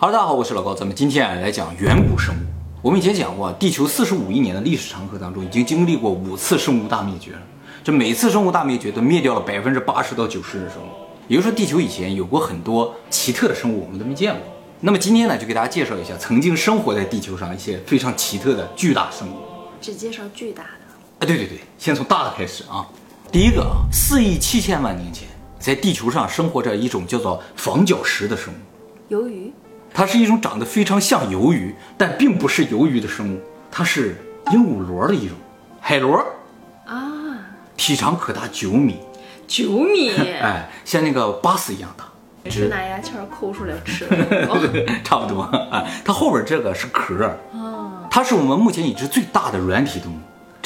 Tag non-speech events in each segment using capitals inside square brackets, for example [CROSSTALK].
哈喽大家好，我是老高，咱们今天啊来讲远古生物。我们以前讲过，地球四十五亿年的历史长河当中，已经经历过五次生物大灭绝了。这每次生物大灭绝都灭掉了百分之八十到九十的生物，也就是说，地球以前有过很多奇特的生物，我们都没见过。那么今天呢，就给大家介绍一下曾经生活在地球上一些非常奇特的巨大生物。只介绍巨大的，哎，对对对，先从大的开始啊。第一个啊，四亿七千万年前，在地球上生活着一种叫做房角石的生物。鱿鱼，它是一种长得非常像鱿鱼，但并不是鱿鱼的生物，它是鹦鹉螺的一种。海螺，啊，体长可达九米，九米，[LAUGHS] 哎，像那个巴斯一样大，是拿牙签抠出来吃。[LAUGHS] 差不多啊。它后边这个是壳，哦，它是我们目前已知最大的软体动物。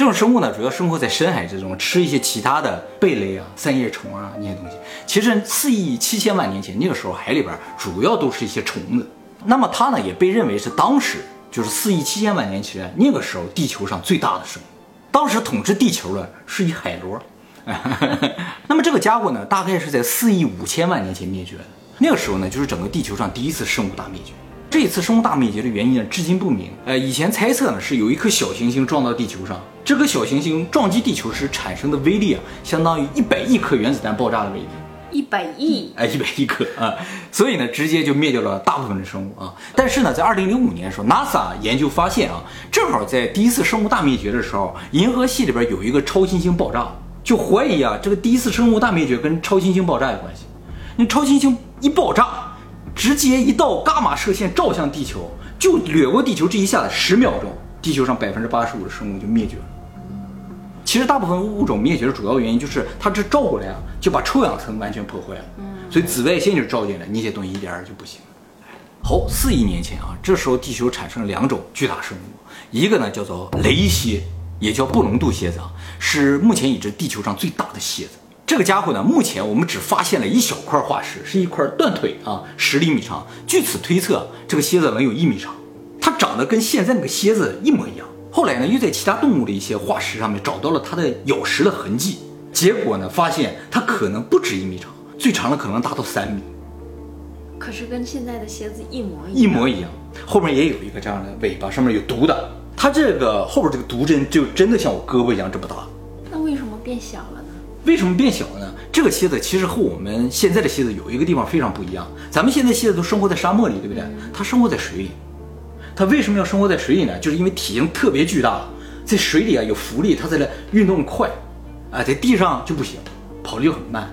这种生物呢，主要生活在深海之中，吃一些其他的贝类啊、三叶虫啊那些东西。其实四亿七千万年前，那个时候海里边主要都是一些虫子。那么它呢，也被认为是当时就是四亿七千万年前那个时候地球上最大的生物。当时统治地球的是一海螺。[LAUGHS] 那么这个家伙呢，大概是在四亿五千万年前灭绝的。那个时候呢，就是整个地球上第一次生物大灭绝。这一次生物大灭绝的原因呢，至今不明。呃，以前猜测呢是有一颗小行星撞到地球上，这颗小行星撞击地球时产生的威力啊，相当于一百亿颗原子弹爆炸的威力。一百亿，哎，一百亿颗啊，所以呢，直接就灭掉了大部分的生物啊。但是呢，在二零零五年的时候，NASA 研究发现啊，正好在第一次生物大灭绝的时候，银河系里边有一个超新星爆炸，就怀疑啊，这个第一次生物大灭绝跟超新星爆炸有关系。那超新星一爆炸，直接一道伽马射线照向地球，就掠过地球这一下子十秒钟，地球上百分之八十五的生物就灭绝了。其实大部分物种灭绝的主要原因就是它这照过来啊，就把臭氧层完全破坏了，所以紫外线就照进来，那些东西一点儿就不行。好，四亿年前啊，这时候地球产生了两种巨大生物，一个呢叫做雷蝎，也叫布隆度蝎子啊，是目前已知地球上最大的蝎子。这个家伙呢，目前我们只发现了一小块化石，是一块断腿啊，十厘米长。据此推测，这个蝎子能有一米长，它长得跟现在那个蝎子一模一样。后来呢，又在其他动物的一些化石上面找到了它的咬食的痕迹，结果呢，发现它可能不止一米长，最长的可能达到三米，可是跟现在的蝎子一模一样一。模一样。后面也有一个这样的尾巴，上面有毒的。它这个后边这个毒针就真的像我胳膊一样这么大。那为什么变小了呢？为什么变小了呢？这个蝎子其实和我们现在的蝎子有一个地方非常不一样。咱们现在蝎子都生活在沙漠里，对不对？它生活在水里。它为什么要生活在水里呢？就是因为体型特别巨大，在水里啊有浮力，它在那运动快，啊，在地上就不行，跑得就很慢，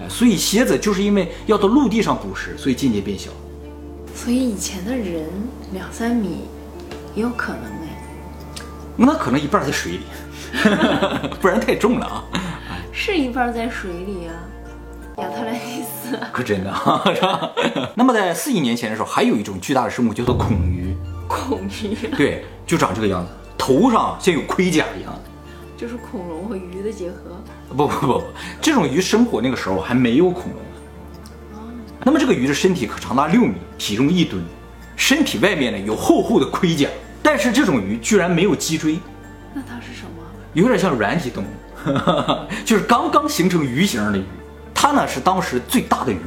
哎，所以蝎子就是因为要到陆地上捕食，所以渐渐变小。所以以前的人两三米也有可能哎，那可能一半在水里，[LAUGHS] 不然太重了啊。是一半在水里啊。亚特兰蒂斯，可真的啊，[LAUGHS] 是吧？那么在四亿年前的时候，还有一种巨大的生物叫做孔鱼，[LAUGHS] 孔鱼，对，就长这个样子，头上像有盔甲一样。就是恐龙和鱼的结合。不 [LAUGHS] 不不不，这种鱼生活那个时候还没有恐龙呢。那么这个鱼的身体可长达六米，体重一吨，身体外面呢有厚厚的盔甲，但是这种鱼居然没有脊椎，那它是什么？有点像软体动物，[LAUGHS] 就是刚刚形成鱼形的鱼。它呢是当时最大的鱼，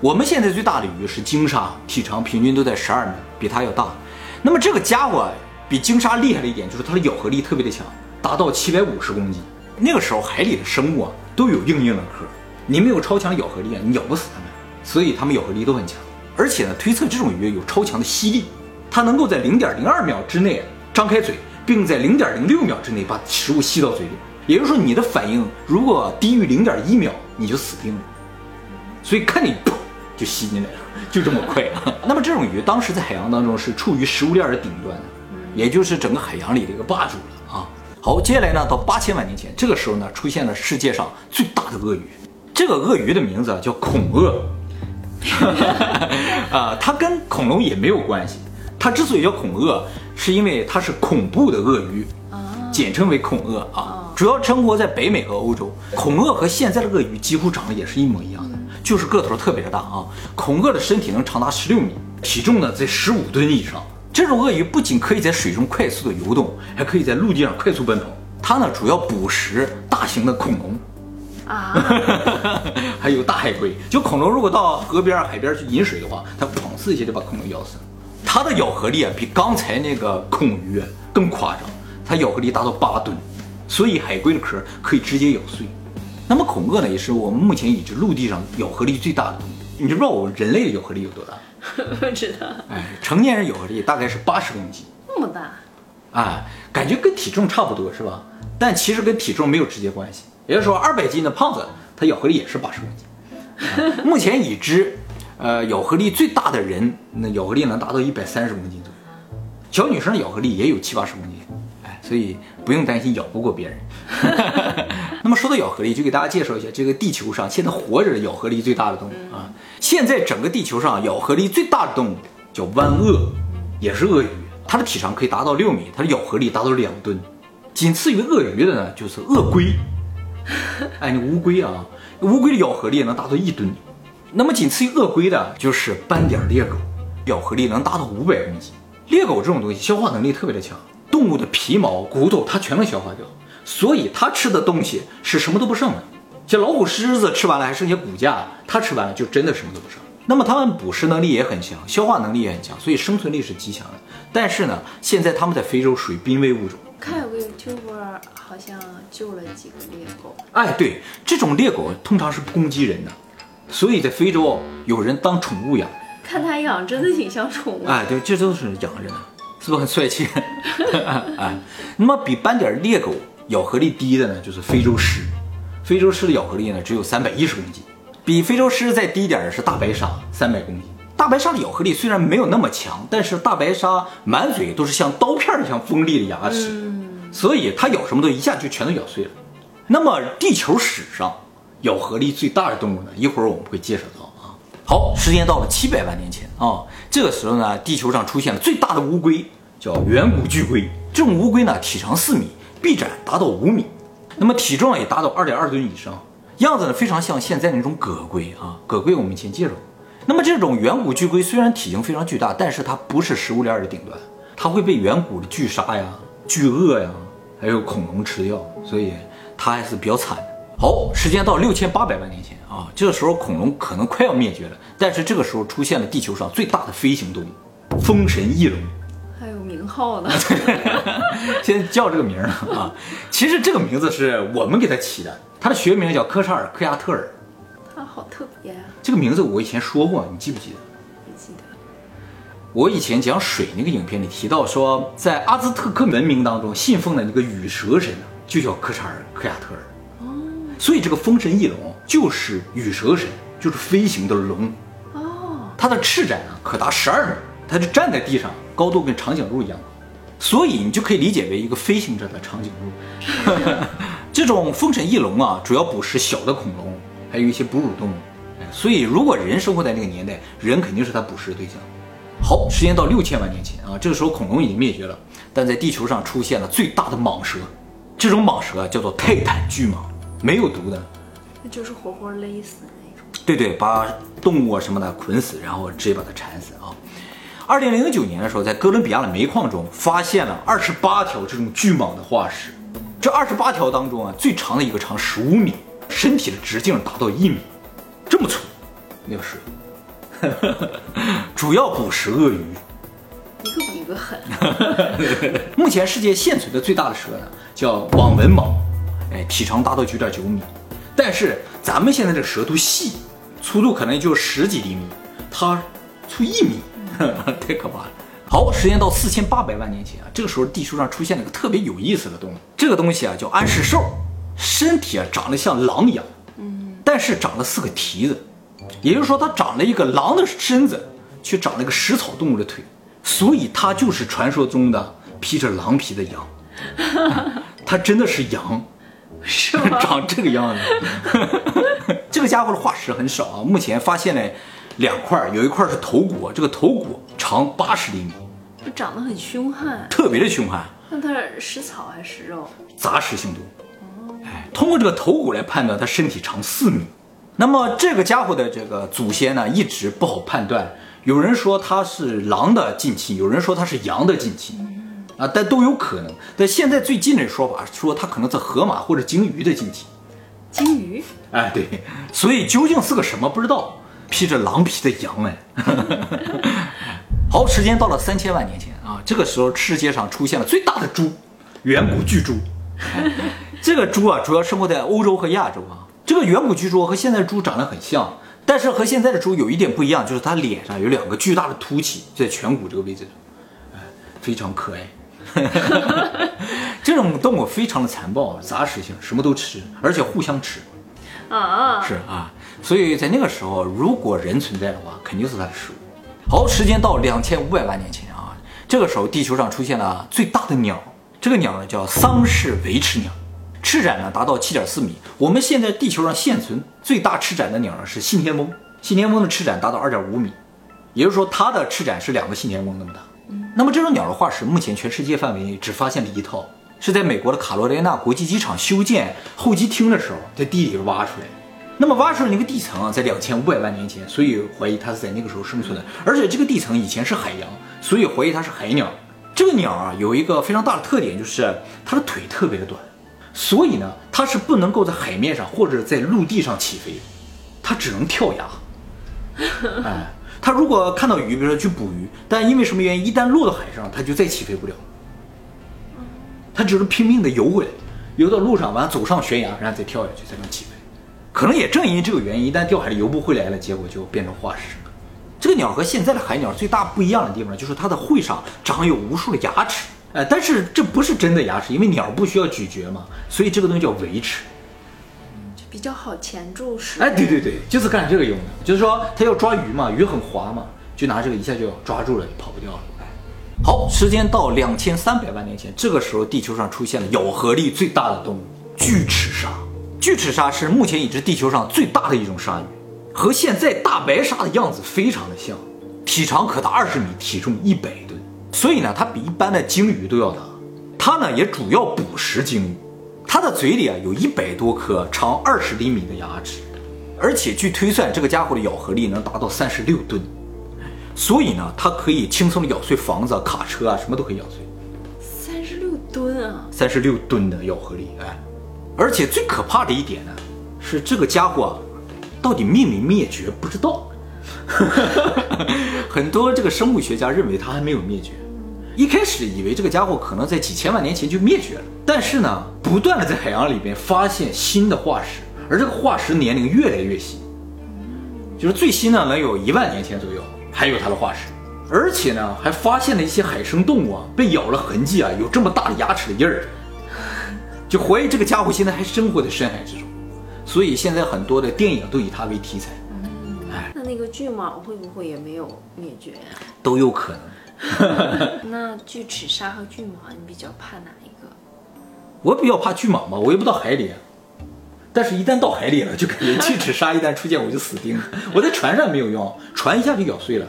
我们现在最大的鱼是鲸鲨，体长平均都在十二米，比它要大。那么这个家伙比鲸鲨厉害的一点就是它的咬合力特别的强，达到七百五十公斤。那个时候海里的生物啊都有硬硬的壳，你没有超强咬合力啊，你咬不死它们，所以它们咬合力都很强。而且呢，推测这种鱼有超强的吸力，它能够在零点零二秒之内张开嘴，并在零点零六秒之内把食物吸到嘴里。也就是说，你的反应如果低于零点一秒，你就死定了。所以看你噗就吸进来了，就这么快。[LAUGHS] 那么这种鱼当时在海洋当中是处于食物链的顶端的，也就是整个海洋里的一个霸主了啊。好，接下来呢，到八千万年前，这个时候呢，出现了世界上最大的鳄鱼。这个鳄鱼的名字啊叫恐鳄，[LAUGHS] 啊，它跟恐龙也没有关系。它之所以叫恐鳄，是因为它是恐怖的鳄鱼，简称为恐鳄啊。主要生活在北美和欧洲。恐鳄和现在的鳄鱼几乎长得也是一模一样的，就是个头特别的大啊。恐鳄的身体能长达十六米，体重呢在十五吨以上。这种鳄鱼不仅可以在水中快速的游动，还可以在陆地上快速奔跑。它呢主要捕食大型的恐龙，啊，[LAUGHS] 还有大海龟。就恐龙如果到河边、海边去饮水的话，它砰次一下就把恐龙咬死了。它的咬合力啊，比刚才那个恐鱼更夸张，它咬合力达到八吨，所以海龟的壳可以直接咬碎。那么恐鳄呢，也是我们目前已知陆地上咬合力最大的动物。你知不知道我们人类的咬合力有多大？[LAUGHS] 不知道哎，成年人咬合力大概是八十公斤，那么大，哎，感觉跟体重差不多是吧？但其实跟体重没有直接关系。也就是说，二百斤的胖子，他咬合力也是八十公斤。啊 [LAUGHS] 目前已知，呃，咬合力最大的人，那咬合力能达到一百三十公斤左右。小女生的咬合力也有七八十公斤，哎，所以不用担心咬不过别人。[LAUGHS] 那么说到咬合力，就给大家介绍一下这个地球上现在活着的咬合力最大的动物啊。现在整个地球上咬合力最大的动物叫湾鳄，也是鳄鱼，它的体长可以达到六米，它的咬合力达到两吨。仅次于鳄鱼的呢，就是鳄龟。[LAUGHS] 哎，你乌龟啊，乌龟的咬合力能达到一吨。那么仅次于鳄龟的就是斑点猎狗，咬合力能达到五百公斤。猎狗这种东西消化能力特别的强，动物的皮毛、骨头它全能消化掉，所以它吃的东西是什么都不剩的。像老虎、狮子吃完了还剩下骨架，它吃完了就真的什么都不剩。那么它们捕食能力也很强，消化能力也很强，所以生存力是极强的。但是呢，现在它们在非洲属于濒危物种。看有个 YouTuber 好像救了几个猎狗，哎，对，这种猎狗通常是不攻击人的，所以在非洲有人当宠物养。看它养真的挺像宠物。哎，对，这都是养着的，是不是很帅气？哎，[LAUGHS] 那么比斑点猎狗咬合力低的呢，就是非洲狮。非洲狮的咬合力呢只有三百一十公斤，比非洲狮再低一点的是大白鲨，三百公斤。大白鲨的咬合力虽然没有那么强，但是大白鲨满嘴都是像刀片儿一样锋利的牙齿，所以它咬什么都一下就全都咬碎了。那么地球史上咬合力最大的动物呢？一会儿我们会介绍到啊。好，时间到了七百万年前啊，这个时候呢，地球上出现了最大的乌龟，叫远古巨龟。这种乌龟呢，体长四米，臂展达到五米，那么体重也达到二点二吨以上，样子呢非常像现在那种葛龟啊。葛龟我们以前介绍过。那么这种远古巨龟虽然体型非常巨大，但是它不是食物链的顶端，它会被远古的巨鲨呀、巨鳄呀，还有恐龙吃掉，所以它还是比较惨的。好，时间到六千八百万年前啊，这个时候恐龙可能快要灭绝了，但是这个时候出现了地球上最大的飞行动物——风神翼龙。还有名号呢，[LAUGHS] 现在叫这个名儿啊，其实这个名字是我们给它起的，它的学名叫科查尔克亚特尔。它好特别啊，这个名字我以前说过，你记不记得？不记得。我以前讲水那个影片里提到说，在阿兹特克文明当中信奉的那个羽蛇神呢，就叫科查尔克亚特尔。哦所以这个风神翼龙就是羽蛇神，就是飞行的龙。哦，它的翅展啊可达十二米，它就站在地上，高度跟长颈鹿一样高，所以你就可以理解为一个飞行着的长颈鹿。[LAUGHS] 这种风神翼龙啊，主要捕食小的恐龙，还有一些哺乳动物。哎，所以如果人生活在那个年代，人肯定是它捕食的对象。好，时间到六千万年前啊，这个时候恐龙已经灭绝了，但在地球上出现了最大的蟒蛇，这种蟒蛇啊叫做泰坦巨蟒，没有毒的，那就是活活勒死的那种。对对，把动物啊什么的捆死，然后直接把它缠死啊。二零零九年的时候，在哥伦比亚的煤矿中发现了二十八条这种巨蟒的化石，这二十八条当中啊，最长的一个长十五米，身体的直径达到一米，这么粗，那个蛇，[LAUGHS] 主要捕食鳄鱼。一个比一个狠，目前世界现存的最大的蛇呢，叫网纹蟒，哎，体长达到九点九米。但是咱们现在这个蛇都细，粗度可能就十几厘米，它粗一米，[LAUGHS] 太可怕了。好，时间到四千八百万年前啊，这个时候地球上出现了一个特别有意思的动物，这个东西啊叫安氏兽，身体啊长得像狼一样，嗯，但是长了四个蹄子，也就是说它长了一个狼的身子，却长了一个食草动物的腿，所以它就是传说中的披着狼皮的羊，[LAUGHS] 它真的是羊，[LAUGHS] 是吗？长这个样子。这个家伙的化石很少啊，目前发现了两块，有一块是头骨，这个头骨长八十厘米，就长得很凶悍。特别的凶悍，那它是食草还是食肉？杂食性动物。哎，通过这个头骨来判断，它身体长四米。那么这个家伙的这个祖先呢，一直不好判断。有人说它是狼的近亲，有人说它是羊的近亲，啊，但都有可能。但现在最近的说法说它可能是河马或者鲸鱼的近亲。鲸鱼？哎，对，所以究竟是个什么不知道。披着狼皮的羊哎。[LAUGHS] 好，时间到了三千万年前啊，这个时候世界上出现了最大的猪——远古巨猪。这个猪啊，主要生活在欧洲和亚洲啊。这个远古巨猪和现在的猪长得很像，但是和现在的猪有一点不一样，就是它脸上有两个巨大的凸起，在颧骨这个位置，哎，非常可爱。[LAUGHS] 这种动物非常的残暴，杂食性，什么都吃，而且互相吃。啊，是啊，所以在那个时候，如果人存在的话，肯定是它的食物。好，时间到两千五百万年前啊，这个时候地球上出现了最大的鸟，这个鸟呢叫桑氏维齿鸟，翅展呢达到七点四米。我们现在地球上现存最大翅展的鸟呢是信天翁，信天翁的翅展达到二点五米，也就是说它的翅展是两个信天翁那么大。那么这种鸟的化石，目前全世界范围只发现了一套，是在美国的卡罗莱纳国际机场修建候机厅的时候，在地里挖出来的。那么挖出来那个地层啊，在两千五百万年前，所以怀疑它是在那个时候生存的。而且这个地层以前是海洋，所以怀疑它是海鸟。这个鸟啊，有一个非常大的特点，就是它的腿特别的短，所以呢，它是不能够在海面上或者在陆地上起飞，它只能跳崖。[LAUGHS] 哎。它如果看到鱼，比如说去捕鱼，但因为什么原因，一旦落到海上，它就再起飞不了。它只是拼命的游回来，游到路上，完了走上悬崖，然后再跳下去才能起飞。可能也正因为这个原因，一旦掉海里游不回来了，结果就变成化石。这个鸟和现在的海鸟最大不一样的地方，就是它的喙上长有无数的牙齿。哎，但是这不是真的牙齿，因为鸟不需要咀嚼嘛，所以这个东西叫维齿。比较好钳住食。哎，对对对，就是干这个用的。就是说，它要抓鱼嘛，鱼很滑嘛，就拿这个一下就抓住了，跑不掉了。好，时间到两千三百万年前，这个时候地球上出现了咬合力最大的动物——巨齿鲨。巨齿鲨是目前已知地球上最大的一种鲨鱼，和现在大白鲨的样子非常的像，体长可达二十米，体重一百吨，所以呢，它比一般的鲸鱼都要大。它呢，也主要捕食鲸鱼。它的嘴里啊有一百多颗长二十厘米的牙齿，而且据推算，这个家伙的咬合力能达到三十六吨，所以呢，它可以轻松的咬碎房子、卡车啊，什么都可以咬碎。三十六吨啊！三十六吨的咬合力，哎，而且最可怕的一点呢，是这个家伙到底灭没灭绝不知道。[LAUGHS] 很多这个生物学家认为它还没有灭绝。一开始以为这个家伙可能在几千万年前就灭绝了，但是呢，不断的在海洋里边发现新的化石，而这个化石年龄越来越新，就是最新的能有一万年前左右还有它的化石，而且呢，还发现了一些海生动物啊被咬了痕迹啊，有这么大的牙齿的印儿，就怀疑这个家伙现在还生活在深海之中，所以现在很多的电影都以它为题材。哎，那那个巨蟒会不会也没有灭绝啊？都有可能。[LAUGHS] 那巨齿鲨和巨蟒，你比较怕哪一个？我比较怕巨蟒吧，我又不到海里。但是，一旦到海里了，就感觉巨齿鲨一旦出现，我就死定了。[LAUGHS] 我在船上没有用，船一下就咬碎了，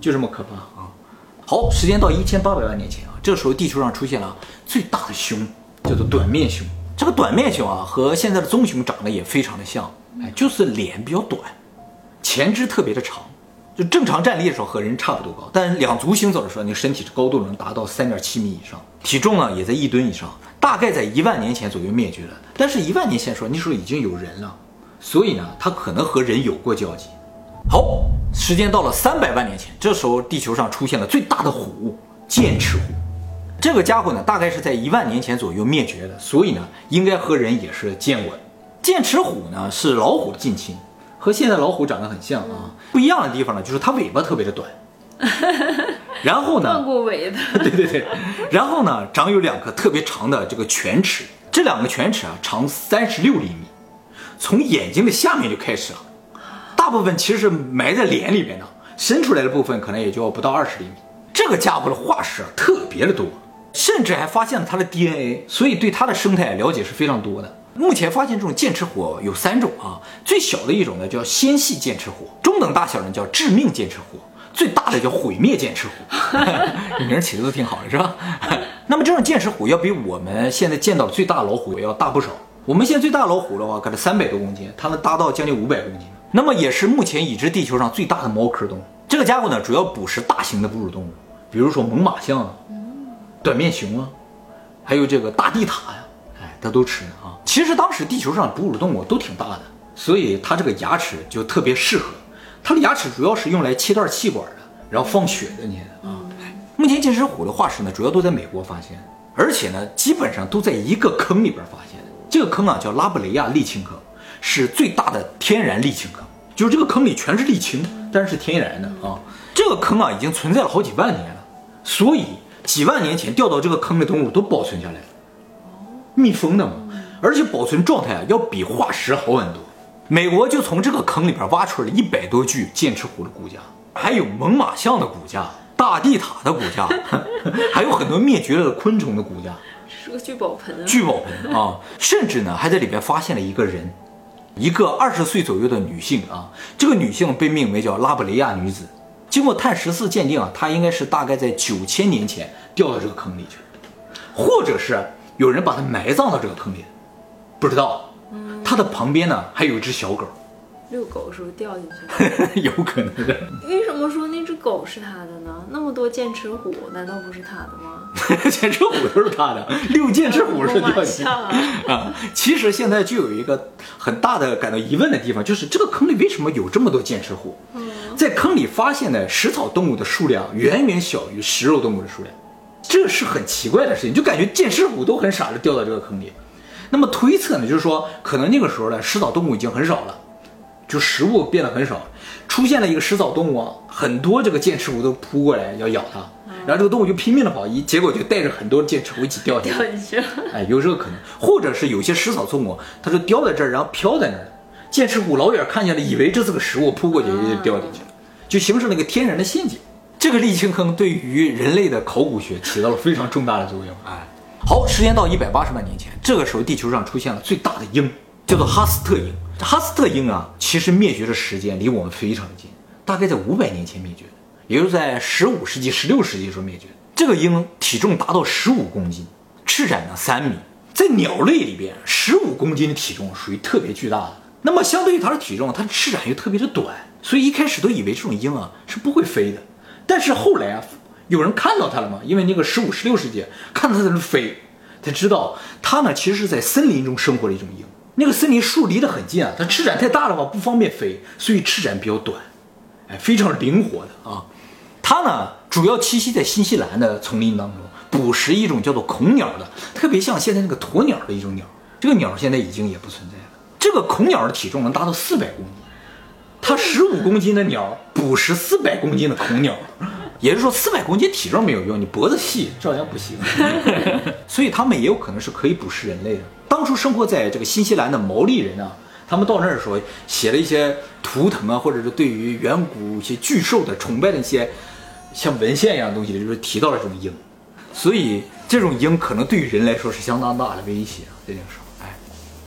就这么可怕啊！好，时间到一千八百万年前啊，这个时候地球上出现了最大的熊，叫做短面熊。这个短面熊啊，和现在的棕熊长得也非常的像，哎，就是脸比较短，前肢特别的长。就正常站立的时候和人差不多高，但两足行走的时候，你身体高度能达到三点七米以上，体重呢也在一吨以上，大概在一万年前左右灭绝了。但是，一万年前说那时候已经有人了，所以呢，它可能和人有过交集。好，时间到了三百万年前，这时候地球上出现了最大的虎——剑齿虎。这个家伙呢，大概是在一万年前左右灭绝的，所以呢，应该和人也是见过的。剑齿虎呢，是老虎的近亲。和现在老虎长得很像啊，不一样的地方呢，就是它尾巴特别的短，[LAUGHS] 然后呢，断过尾的，[LAUGHS] 对对对，然后呢，长有两颗特别长的这个犬齿，这两个犬齿啊，长三十六厘米，从眼睛的下面就开始了，大部分其实是埋在脸里边的，伸出来的部分可能也就不到二十厘米。这个家伙的化石啊，特别的多，甚至还发现了它的 DNA，所以对它的生态了解是非常多的。目前发现这种剑齿虎有三种啊，最小的一种呢叫纤细剑齿虎，中等大小呢叫致命剑齿虎，最大的叫毁灭剑齿虎，[LAUGHS] 名起的都挺好的是吧？[LAUGHS] 那么这种剑齿虎要比我们现在见到的最大的老虎要大不少。我们现在最大老虎的话，可能三百多公斤，它能大到将近五百公斤。那么也是目前已知地球上最大的猫科动物。这个家伙呢，主要捕食大型的哺乳动物，比如说猛犸象啊、短面熊啊，还有这个大地塔呀。哎它都吃呢啊！其实当时地球上哺乳动物都挺大的，所以它这个牙齿就特别适合。它的牙齿主要是用来切断气管的，然后放血的那些啊。目前剑齿虎的化石呢，主要都在美国发现，而且呢，基本上都在一个坑里边发现。这个坑啊，叫拉布雷亚沥青坑，是最大的天然沥青坑，就是这个坑里全是沥青，但是天然的啊。这个坑啊，已经存在了好几万年了，所以几万年前掉到这个坑的动物都保存下来了，密封的嘛，而且保存状态啊，要比化石好很多。美国就从这个坑里边挖出来了一百多具剑齿虎的骨架，还有猛犸象的骨架、大地塔的骨架，[LAUGHS] 还有很多灭绝了的昆虫的骨架，是个聚宝盆啊！聚宝盆啊！甚至呢，还在里边发现了一个人，一个二十岁左右的女性啊，这个女性被命名叫拉布雷亚女子。经过碳十四鉴定啊，它应该是大概在九千年前掉到这个坑里去，或者是有人把它埋葬到这个坑里，不知道。它的旁边呢还有一只小狗，遛狗的时候掉进去了？[LAUGHS] 有可能的。为什么说那只狗是他的呢？那么多剑齿虎，难道不是他的吗？[LAUGHS] 剑齿虎都是他的，遛剑齿虎是掉进。[LAUGHS] 啊。其实现在就有一个很大的感到疑问的地方，就是这个坑里为什么有这么多剑齿虎？在坑里发现的食草动物的数量远远小于食肉动物的数量，这是很奇怪的事情，就感觉剑齿虎都很傻的掉到这个坑里。那么推测呢，就是说，可能那个时候呢，食草动物已经很少了，就食物变得很少，出现了一个食草动物，啊，很多这个剑齿虎都扑过来要咬它，然后这个动物就拼命的跑，一结果就带着很多剑齿虎一起掉下掉进去了。哎，[LAUGHS] 有这个可能，或者是有些食草动物，它就掉在这儿，然后飘在那儿，剑齿虎老远看见了，以为这是个食物，扑过去就掉进去了，就形成了一个天然的陷阱。这个沥青坑对于人类的考古学起到了非常重大的作用。哎。好，时间到一百八十万年前，这个时候地球上出现了最大的鹰，叫做哈斯特鹰。哈斯特鹰啊，其实灭绝的时间离我们非常近，大概在五百年前灭绝的，也就是在十五世纪、十六世纪时候灭绝。这个鹰体重达到十五公斤，翅展呢三米，在鸟类里边，十五公斤的体重属于特别巨大的。那么相对于它的体重，它的翅展又特别的短，所以一开始都以为这种鹰啊是不会飞的。但是后来啊。有人看到它了吗？因为那个十五、十六世纪看到它在那飞，才知道它呢其实是在森林中生活的一种鹰。那个森林树离得很近啊，它翅展太大的话不方便飞，所以翅展比较短，哎，非常灵活的啊。它呢主要栖息在新西兰的丛林当中，捕食一种叫做恐鸟的，特别像现在那个鸵鸟的一种鸟。这个鸟现在已经也不存在了。这个恐鸟的体重能达到四百公斤，它十五公斤的鸟捕食四百公斤的恐鸟。也就是说，四百公斤体重没有用，你脖子细照样不行。[LAUGHS] 所以他们也有可能是可以捕食人类的。当初生活在这个新西兰的毛利人啊，他们到那儿的时候写了一些图腾啊，或者是对于远古一些巨兽的崇拜的一些像文献一样东西，就是提到了这种鹰。所以这种鹰可能对于人来说是相当大的威胁啊。这件事，哎，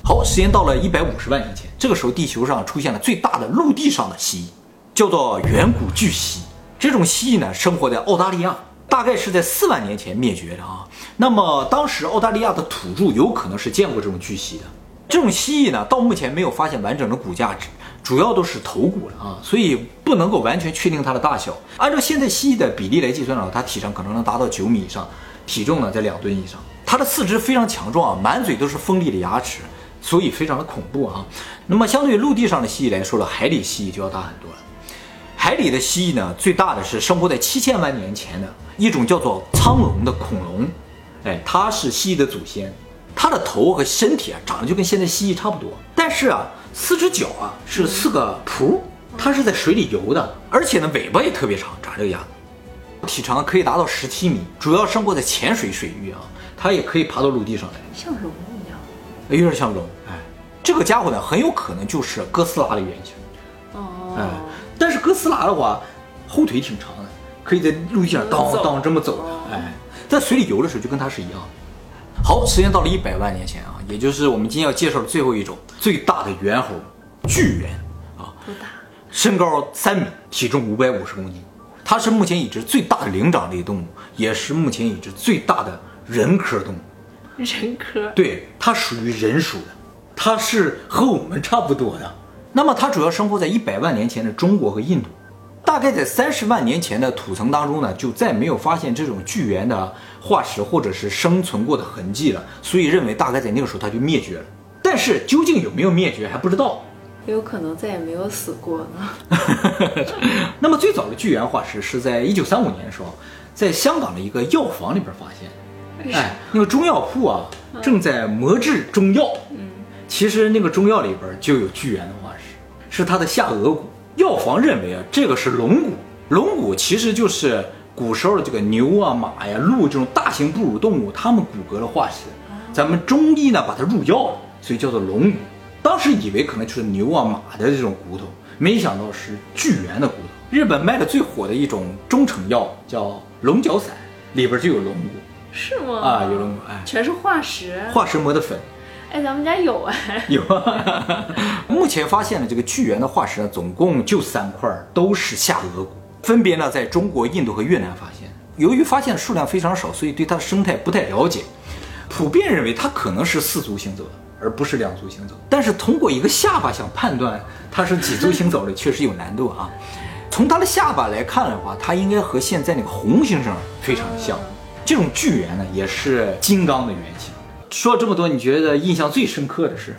好，时间到了一百五十万年前，这个时候地球上出现了最大的陆地上的蜥蜴，叫做远古巨蜥。这种蜥蜴呢，生活在澳大利亚，大概是在四万年前灭绝的啊。那么当时澳大利亚的土著有可能是见过这种巨蜥的。这种蜥蜴呢，到目前没有发现完整的骨架，主要都是头骨了啊，所以不能够完全确定它的大小。按照现在蜥蜴的比例来计算呢，它体长可能能达到九米以上，体重呢在两吨以上。它的四肢非常强壮啊，满嘴都是锋利的牙齿，所以非常的恐怖啊。那么相对于陆地上的蜥蜴来说呢，海里蜥蜴就要大很多了。海里的蜥蜴呢，最大的是生活在七千万年前的一种叫做苍龙的恐龙，哎，它是蜥蜴的祖先，它的头和身体啊长得就跟现在蜥蜴差不多，但是啊，四只脚啊是四个蹼，它是在水里游的，而且呢尾巴也特别长，长这个样子，体长可以达到十七米，主要生活在浅水水域啊，它也可以爬到陆地上来，像龙一样，有点像龙，哎，这个家伙呢很有可能就是哥斯拉的原型，哦，哎。但是哥斯拉的话，后腿挺长的，可以在陆地上当当这么走。哎，在水里游的时候就跟它是一样。好，时间到了一百万年前啊，也就是我们今天要介绍的最后一种最大的猿猴——巨猿啊。多大？身高三米，体重五百五十公斤。它是目前已知最大的灵长类动物，也是目前已知最大的人科动物。人科？对，它属于人属的，它是和我们差不多的。那么它主要生活在一百万年前的中国和印度，大概在三十万年前的土层当中呢，就再没有发现这种巨猿的化石或者是生存过的痕迹了，所以认为大概在那个时候它就灭绝了。但是究竟有没有灭绝还不知道，也有可能再也没有死过呢。[LAUGHS] 那么最早的巨猿化石是在一九三五年的时候，在香港的一个药房里边发现。哎，那个中药铺啊，正在磨制中药。嗯，其实那个中药里边就有巨猿的化石，是它的下颚骨。药房认为啊，这个是龙骨。龙骨其实就是古时候的这个牛啊、马呀、鹿这种大型哺乳动物，它们骨骼的化石。咱们中医呢把它入药了，所以叫做龙骨。当时以为可能就是牛啊、马的这种骨头，没想到是巨猿的骨头。日本卖的最火的一种中成药叫龙角散，里边就有龙骨。是吗？啊，有龙骨，哎，全是化石。化石磨的粉。哎，咱们家有哎。[LAUGHS] 有啊。[LAUGHS] 目前发现的这个巨猿的化石呢，总共就三块，都是下颚骨，分别呢在中国、印度和越南发现。由于发现数量非常少，所以对它的生态不太了解。普遍认为它可能是四足行走的，而不是两足行走。但是通过一个下巴想判断它是几足行走的，确实有难度啊。从它的下巴来看的话，它应该和现在那个红猩猩非常像。这种巨猿呢，也是金刚的原型。说了这么多，你觉得印象最深刻的是？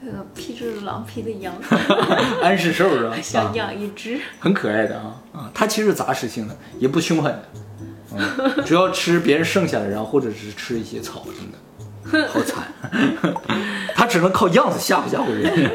那个披着狼皮的羊，[LAUGHS] 安氏兽是吧？[LAUGHS] 想养一只，很可爱的啊啊！它其实杂食性的，也不凶狠的，嗯，[LAUGHS] 主要吃别人剩下的，然后或者是吃一些草什么的，好惨。它只能靠样子吓唬吓唬人。